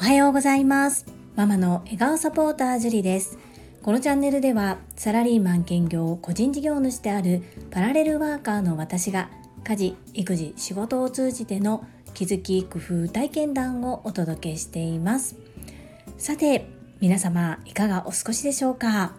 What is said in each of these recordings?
おはようございます。ママの笑顔サポータージュリです。このチャンネルではサラリーマン兼業個人事業主であるパラレルワーカーの私が家事育児仕事を通じての気づき工夫体験談をお届けしています。さて皆様いかがお過ごしでしょうか？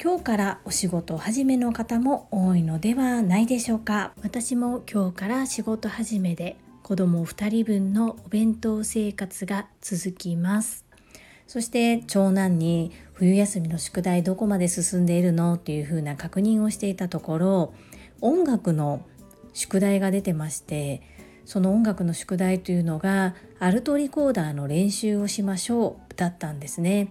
今日からお仕事始めの方も多いのではないでしょうか。私も今日から仕事始めで子供2人分のお弁当生活が続きます。そして長男に冬休みの宿題どこまで進んでいるの？っていうふうな確認をしていたところ音楽の宿題が出てましてその音楽の宿題というのがアルトリコーダーの練習をしましょうだったんですね。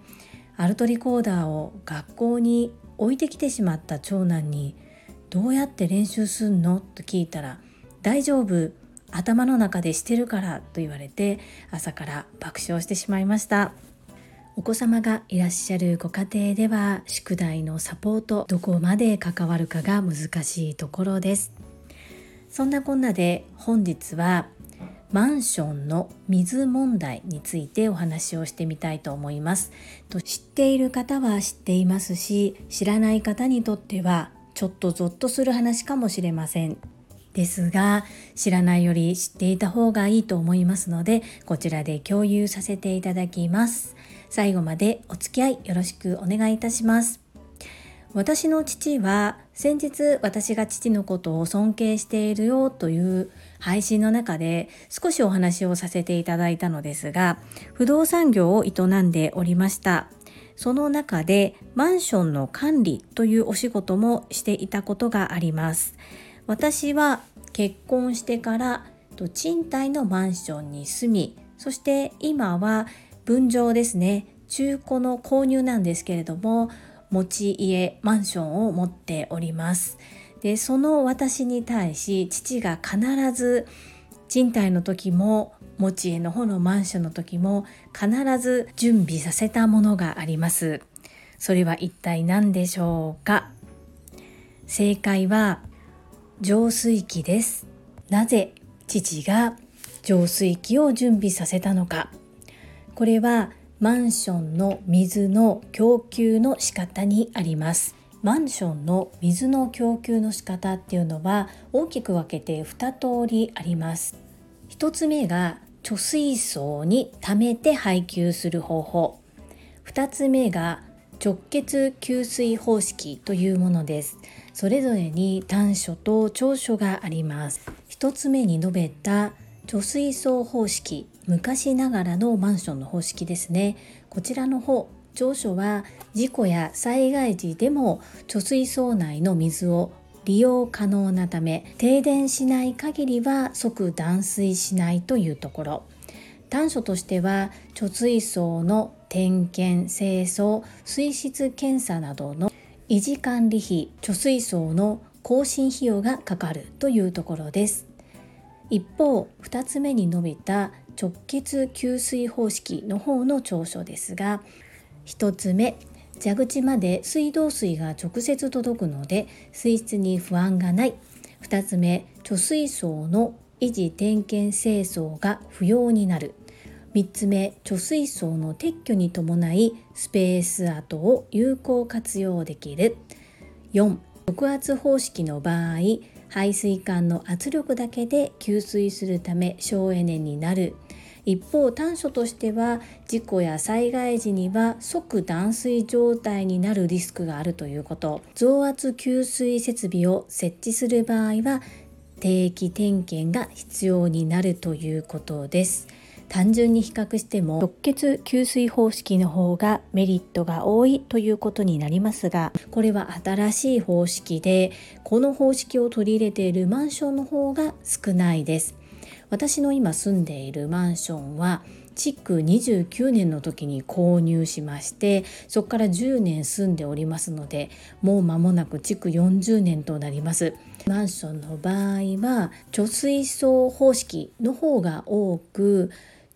アルトリコーダーを学校に置いてきてしまった長男に「どうやって練習すんの?」と聞いたら「大丈夫頭の中でしてるから」と言われて朝から爆笑してしまいましたお子様がいらっしゃるご家庭では宿題のサポートどこまで関わるかが難しいところですそんなこんなで本日はマンションの水問題についてお話をしてみたいと思います。と知っている方は知っていますし知らない方にとってはちょっとゾッとする話かもしれません。ですが知らないより知っていた方がいいと思いますのでこちらで共有させていただきます。最後までお付き合いよろしくお願いいたします。私の父は先日私が父のことを尊敬しているよという配信の中で少しお話をさせていただいたのですが不動産業を営んでおりました。その中でマンションの管理というお仕事もしていたことがあります。私は結婚してから賃貸のマンションに住みそして今は分譲ですね。中古の購入なんですけれども持ち家マンションを持っております。でその私に対し父が必ず賃貸の時も持ち家の方のマンションの時も必ず準備させたものがあります。それは一体何でしょうか？正解は浄水器です。なぜ父が浄水器を準備させたのか？これはマンションの水の供給の仕方にあります。マンションの水の供給の仕方っていうのは大きく分けて2通りあります。1つ目が貯水槽に溜めて配給する方法。2つ目が直結給水方式というものです。それぞれに短所と長所があります。1つ目に述べた貯水槽方式昔ながらのマンションの方式ですね。こちらの方長所は事故や災害時でも貯水槽内の水を利用可能なため停電しない限りは即断水しないというところ。短所としては貯水槽の点検清掃水質検査などの維持管理費貯水槽の更新費用がかかるというところです。一方2つ目に述べた直結給水方式の方の長所ですが1つ目蛇口まで水道水が直接届くので水質に不安がない。2つ目貯水槽の維持点検清掃が不要になる。3つ目貯水槽の撤去に伴いスペース跡を有効活用できる。4直圧方式の場合排水管の圧力だけで給水するため省エネになる。一方短所としては事故や災害時には即断水状態になるリスクがあるということ。増圧給水設備を設置する場合は定期点検が必要になるということです。単純に比較しても直結給水方式の方がメリットが多いということになりますがこれは新しい方式でこの方式を取り入れているマンションの方が少ないです。私の今住んでいるマンションは築29年の時に購入しましてそこから10年住んでおりますのでもう間もなく築40年となります。マンションの場合は貯水槽方式の方が多く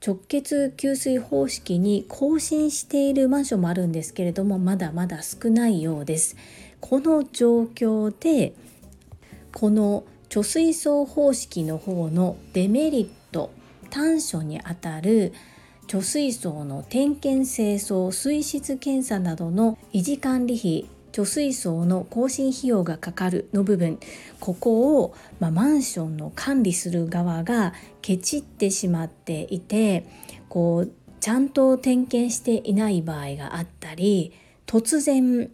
直結給水方式に更新しているマンションもあるんですけれどもまだまだ少ないようです。この状況でこの貯水槽方式の方のデメリット短所にあたる貯水槽の点検清掃水質検査などの維持管理費貯水槽の更新費用がかかるの部分ここを、まあ、マンションの管理する側がケチってしまっていてこうちゃんと点検していない場合があったり突然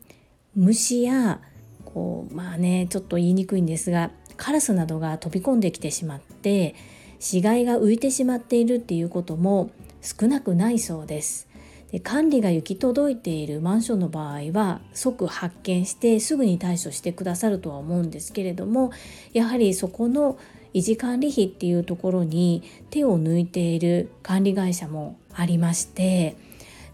虫やこうまあねちょっと言いにくいんですがカラスなどが飛び込んできてしまって死骸が浮いてしまっているっていうことも少なくないそうです。で管理が行き届いているマンションの場合は即発見してすぐに対処してくださるとは思うんですけれどもやはりそこの維持管理費っていうところに手を抜いている管理会社もありまして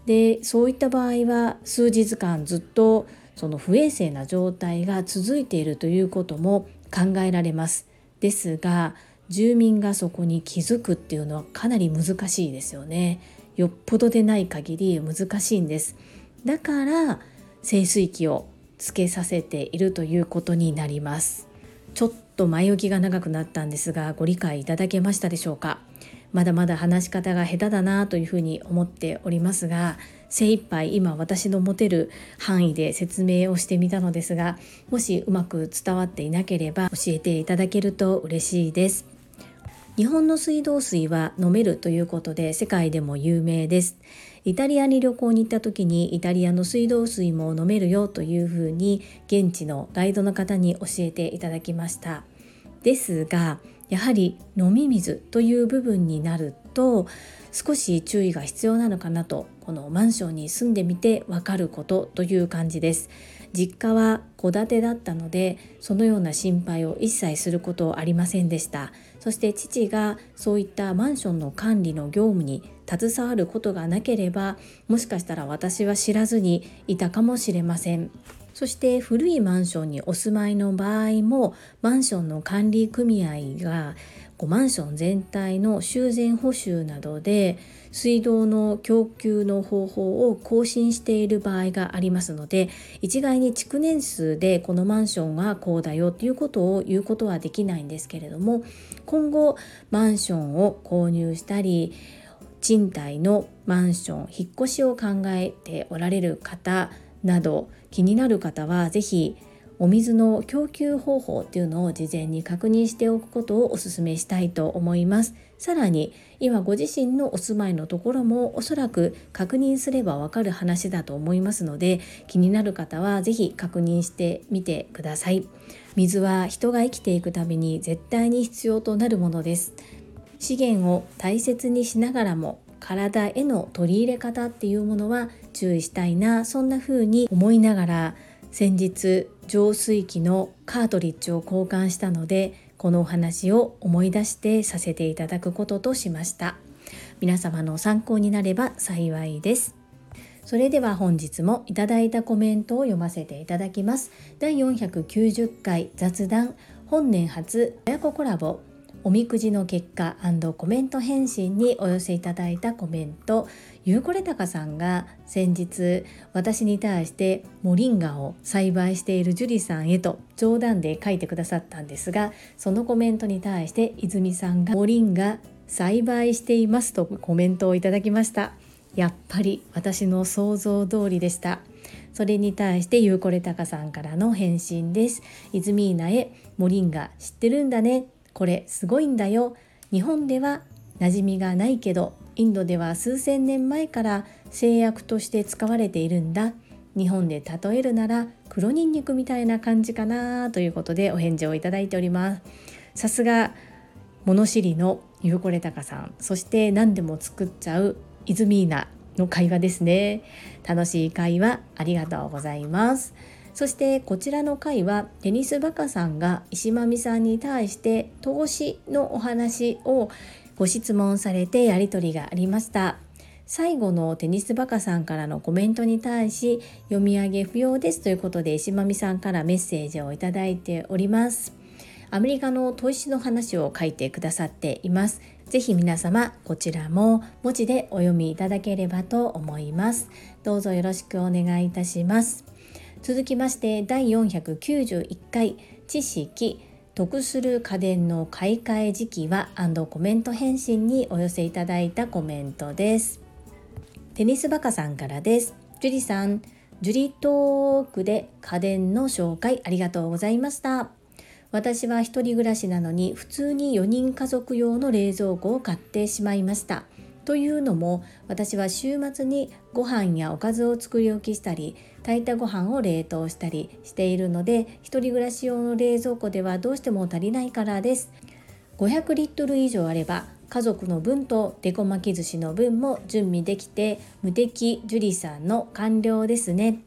でそういった場合は数日間ずっとその不衛生な状態が続いているということも考えられます。ですが住民がそこに気づくっていうのはかなり難しいですよね。よっぽどでない限り難しいんです。だから清水器をつけさせているということになります。ちょっと前置きが長くなったんですがご理解いただけましたでしょうか？まだまだ話し方が下手だなというふうに思っておりますが精一杯今私の持てる範囲で説明をしてみたのですがもしうまく伝わっていなければ教えていただけると嬉しいです。日本の水道水は飲めるということで世界でも有名です。イタリアに旅行に行った時にイタリアの水道水も飲めるよというふうに現地のガイドの方に教えていただきました。ですがやはり飲み水という部分になると少し注意が必要なのかなとこのマンションに住んでみてわかることという感じです。実家は戸建てだったのでそのような心配を一切することありませんでした。そして父がそういったマンションの管理の業務に携わることがなければもしかしたら私は知らずにいたかもしれません。そして古いマンションにお住まいの場合もマンションの管理組合がマンション全体の修繕補修などで水道の供給の方法を更新している場合がありますので一概に築年数でこのマンションはこうだよということを言うことはできないんですけれども今後マンションを購入したり賃貸のマンション引っ越しを考えておられる方など気になる方は是非お水の供給方法っていうのを事前に確認しておくことをお勧めしたいと思います。さらに今ご自身のお住まいのところもおそらく確認すればわかる話だと思いますので気になる方は是非確認してみてください。水は人が生きていくために絶対に必要となるものです。資源を大切にしながらも体への取り入れ方っていうものは注意したいなそんな風に思いながら先日浄水器のカートリッジを交換したのでこのお話を思い出してさせていただくこととしました。皆様の参考になれば幸いです。それでは本日もいただいたコメントを読ませていただきます。第490回雑談本年初親子コラボ。おみくじの結果コメント返信にお寄せいただいたコメントゆうこれたかさんが先日私に対してモリンガを栽培しているジュリさんへと冗談で書いてくださったんですがそのコメントに対して泉さんがモリンガ栽培していますとコメントをいただきました。やっぱり私の想像通りでした。それに対してゆうこれたかさんからの返信です。泉稲へモリンガ知ってるんだね。これすごいんだよ。日本では馴染みがないけどインドでは数千年前から製薬として使われているんだ。日本で例えるなら黒ニンニクみたいな感じかなということでお返事をいただいております。さすが物知りのゆうこれたかさん。そして何でも作っちゃうイズミーナの会話ですね。楽しい会話ありがとうございます。そしてこちらの回はテニスバカさんが石間美さんに対して投資のお話をご質問されてやり取りがありました。最後のテニスバカさんからのコメントに対し読み上げ不要ですということで石間美さんからメッセージをいただいております。アメリカの投資の話を書いてくださっています。ぜひ皆様こちらも文字でお読みいただければと思います。どうぞよろしくお願いいたします。続きまして第491回知識得する家電の買い替え時期はコメント返信にお寄せいただいたコメントです。テニスバカさんからです。ジュリさんジュリトークで家電の紹介ありがとうございました。私は一人暮らしなのに普通に4人家族用の冷蔵庫を買ってしまいました。というのも私は週末にご飯やおかずを作り置きしたり炊いたご飯を冷凍したりしているので一人暮らし用の冷蔵庫ではどうしても足りないからです。500リットル以上あれば家族の分とデコ巻き寿司の分も準備できて無敵樹里さんの完了ですね。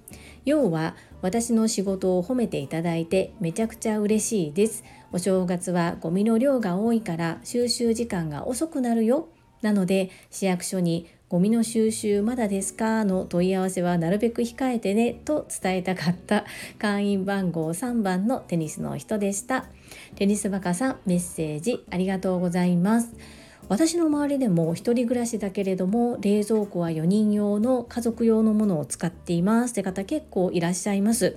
要は私の仕事を褒めていただいてめちゃくちゃ嬉しいです。お正月はゴミの量が多いから収集時間が遅くなるよ。なので市役所にゴミの収集まだですか？の問い合わせはなるべく控えてねと伝えたかった。会員番号3番のテニスの人でした。テニスバカさんメッセージありがとうございます。私の周りでも一人暮らしだけれども冷蔵庫は4人用の家族用のものを使っています。って方結構いらっしゃいます。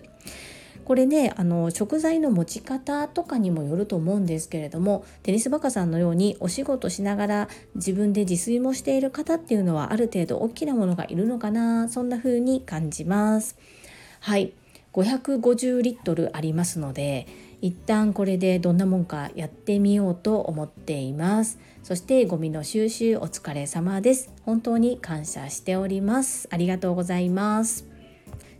これねあの食材の持ち方とかにもよると思うんですけれどもテニスバカさんのようにお仕事しながら自分で自炊もしている方っていうのはある程度大きなものがいるのかなそんな風に感じます。はい。550リットルありますので一旦これでどんなもんかやってみようと思っています。そしてゴミの収集お疲れ様です。本当に感謝しております。ありがとうございます。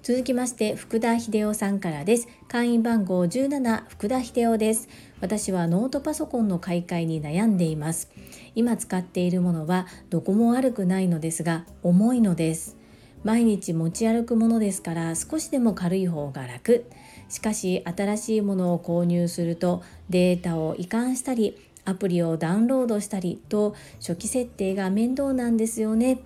続きまして福田秀夫さんからです。会員番号17福田秀夫です。私はノートパソコンの買い替えに悩んでいます。今使っているものはどこも悪くないのですが重いのです。毎日持ち歩くものですから少しでも軽い方が楽。しかし新しいものを購入するとデータを移管したりアプリをダウンロードしたりと初期設定が面倒なんですよね。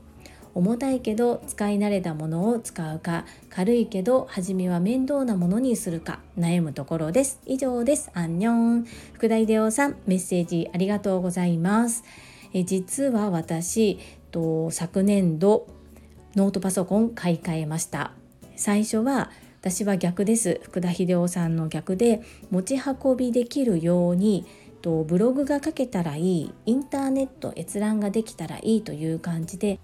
重たいけど使い慣れたものを使うか軽いけど初めは面倒なものにするか悩むところです。以上です。アンニョン。福田秀夫さんメッセージありがとうございます。え実は私と昨年度ノートパソコン買い替えました。最初は私は逆です。福田秀夫さんの逆で持ち運びできるようにとブログが書けたらいいインターネット閲覧ができたらいいという感じで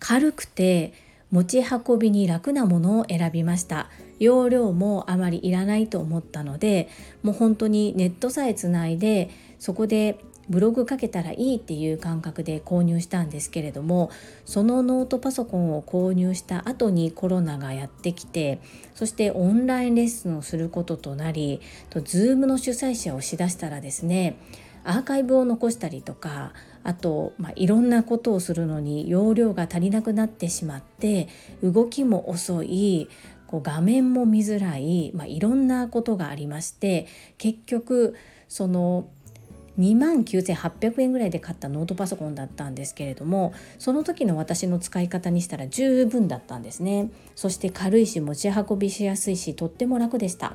軽くて持ち運びに楽なものを選びました。容量もあまりいらないと思ったのでもう本当にネットさえつないでそこでブログ書けたらいいっていう感覚で購入したんですけれどもそのノートパソコンを購入した後にコロナがやってきてそしてオンラインレッスンをすることとなりと Zoom の主催者をしだしたらですねアーカイブを残したりとかあと、まあ、いろんなことをするのに容量が足りなくなってしまって動きも遅いこう画面も見づらい、まあ、いろんなことがありまして結局その2万9800円ぐらいで買ったノートパソコンだったんですけれどもその時の私の使い方にしたら十分だったんですね。そして軽いし持ち運びしやすいしとっても楽でした。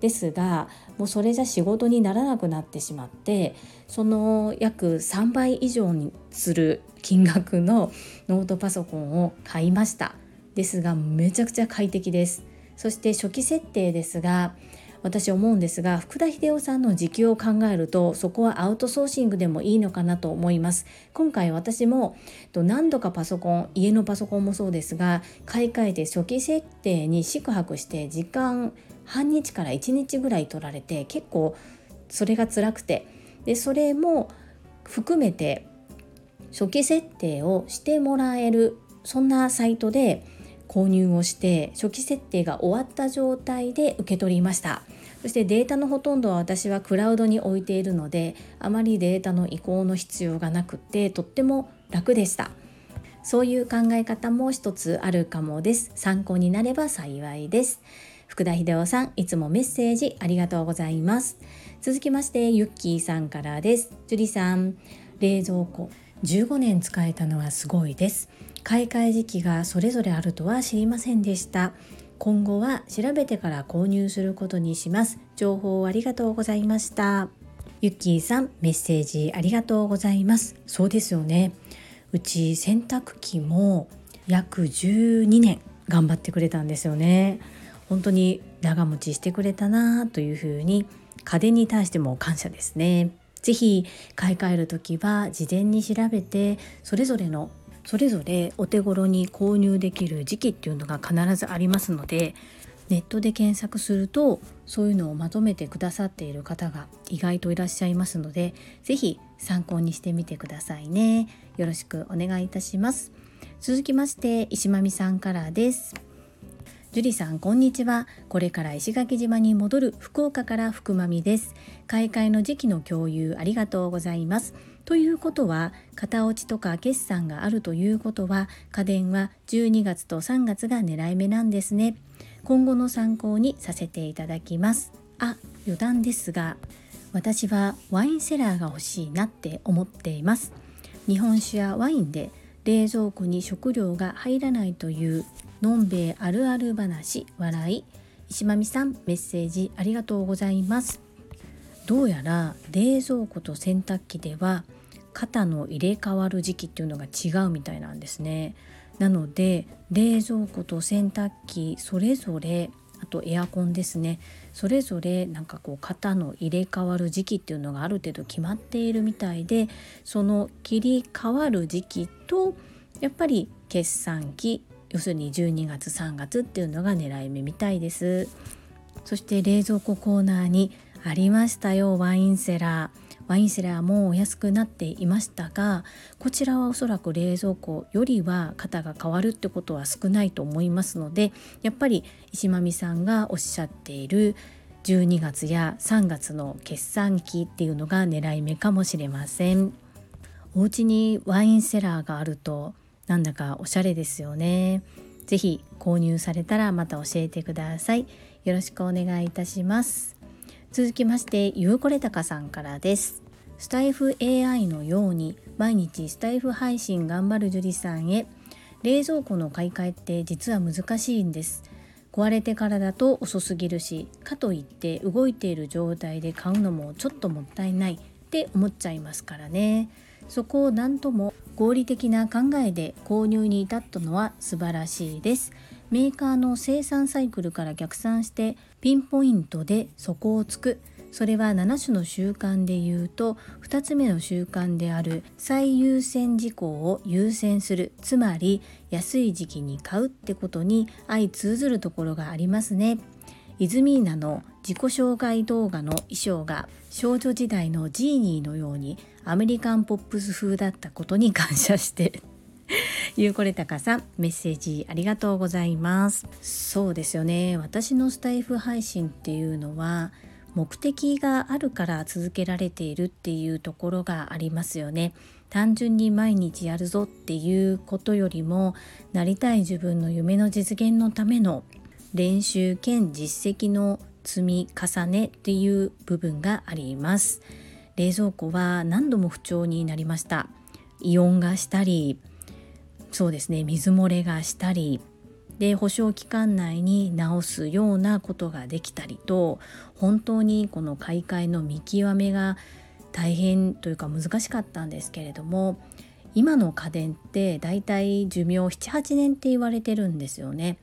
ですがもうそれじゃ仕事にならなくなってしまってその約3倍以上にする金額のノートパソコンを買いました。ですがめちゃくちゃ快適です。そして初期設定ですが私思うんですが福田秀夫さんの時給を考えるとそこはアウトソーシングでもいいのかなと思います。今回私も何度かパソコン家のパソコンもそうですが買い替えて初期設定に宿泊して時間半日から1日ぐらい取られて結構それが辛くて。でそれも含めて初期設定をしてもらえるそんなサイトで購入をして初期設定が終わった状態で受け取りました。そしてデータのほとんどは私はクラウドに置いているのであまりデータの移行の必要がなくてとっても楽でした。そういう考え方も一つあるかもです。参考になれば幸いです。福田秀夫さんいつもメッセージありがとうございます。続きましてユッキーさんからです。樹里さん冷蔵庫15年使えたのはすごいです。買い替え時期がそれぞれあるとは知りませんでした。今後は調べてから購入することにします。情報ありがとうございました。ユッキーさんメッセージありがとうございます。そうですよね。うち洗濯機も約12年頑張ってくれたんですよね。本当に長持ちしてくれたなというふうに家電に対しても感謝ですね。ぜひ買い替える時は事前に調べてそれぞれのそれぞれお手頃に購入できる時期っていうのが必ずありますのでネットで検索するとそういうのをまとめてくださっている方が意外といらっしゃいますので是非参考にしてみてくださいね。よろしくお願いいたします。続きまして石間美さんからです。樹里さんこんにちは。これから石垣島に戻る福岡から福まみです。買い替えの時期の共有ありがとうございます。ということは型落ちとか決算があるということは家電は12月と3月が狙い目なんですね。今後の参考にさせていただきます。あ余談ですが私はワインセラーが欲しいなって思っています。日本酒やワインで冷蔵庫に食料が入らないというのんべえあるある話笑い。石間美さんメッセージありがとうございます。どうやら冷蔵庫と洗濯機では肩の入れ替わる時期っていうのが違うみたいなんですね。なので冷蔵庫と洗濯機それぞれあとエアコンですね。それぞれなんかこう型の入れ替わる時期っていうのがある程度決まっているみたいでその切り替わる時期とやっぱり決算期要するに12月3月っていうのが狙い目みたいです。そして冷蔵庫コーナーにありましたよワインセラー。ワインセラーもお安くなっていましたがこちらはおそらく冷蔵庫よりは型が変わるってことは少ないと思いますのでやっぱり石間美さんがおっしゃっている12月や3月の決算期っていうのが狙い目かもしれません。お家にワインセラーがあるとなんだかおしゃれですよね。ぜひ購入されたらまた教えてください。よろしくお願いいたします。続きましてゆうこれたかさんからです。スタイフ AI のように毎日スタイフ配信頑張る樹里さんへ冷蔵庫の買い替えって実は難しいんです。壊れてからだと遅すぎるしかといって動いている状態で買うのもちょっともったいないって思っちゃいますからね。そこを何とも合理的な考えで購入に至ったのは素晴らしいです。メーカーの生産サイクルから逆算してピンポイントで底をつく。それは7種の習慣で言うと2つ目の習慣である最優先事項を優先する。つまり安い時期に買うってことに相通ずるところがありますね。イズミーナの自己紹介動画の衣装が少女時代のジーニーのようにアメリカンポップス風だったことに感謝して。ゆうこれたかさんメッセージありがとうございます。そうですよね。私のスタイフ配信っていうのは目的があるから続けられているっていうところがありますよね。単純に毎日やるぞっていうことよりもなりたい自分の夢の実現のための練習兼実績の積み重ねっていう部分があります。冷蔵庫は何度も不調になりました。イオンがしたりそうですね水漏れがしたりで保証期間内に直すようなことができたりと本当にこの買い替えの見極めが大変というか難しかったんですけれども今の家電ってだいたい寿命78年って言われてるんですよね。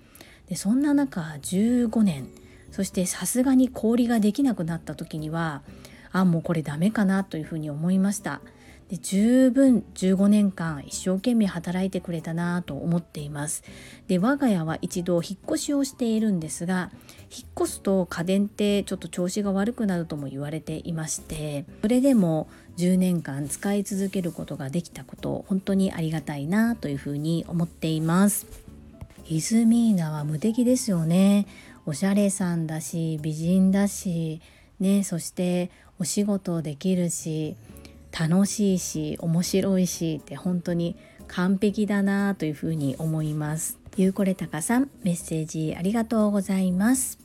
でそんな中15年そしてさすがに氷ができなくなった時にはあもうこれダメかなというふうに思いましたで十分15年間一生懸命働いてくれたなと思っています。で我が家は一度引っ越しをしているんですが引っ越すと家電ってちょっと調子が悪くなるとも言われていましてそれでも10年間使い続けることができたこと本当にありがたいなというふうに思っています。イズミーナは無敵ですよね。おしゃれさんだし美人だしねそしてお仕事できるし楽しいし面白いしって本当に完璧だなというふうに思います。ゆうこれたかさんメッセージありがとうございます。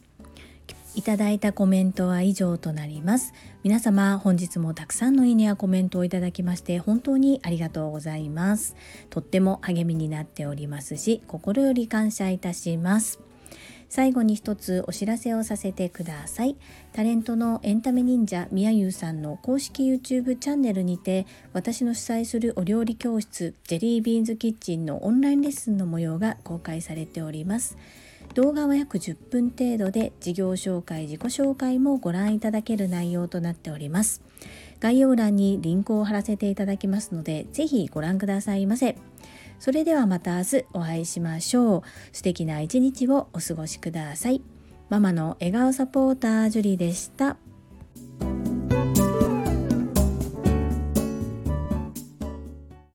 いただいたコメントは以上となります。皆様本日もたくさんのいいねやコメントをいただきまして本当にありがとうございます。とっても励みになっておりますし心より感謝いたします。最後に一つお知らせをさせてください。タレントのエンタメ忍者みやゆうさんの公式 YouTube チャンネルにて私の主催するお料理教室ジェリービーンズキッチンのオンラインレッスンの模様が公開されております。動画は約10分程度で事業紹介自己紹介もご覧いただける内容となっております。概要欄にリンクを貼らせていただきますのでぜひご覧くださいませ。それではまた明日お会いしましょう。素敵な一日をお過ごしください。ママの笑顔サポータージュリでした。